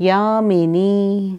Yamini.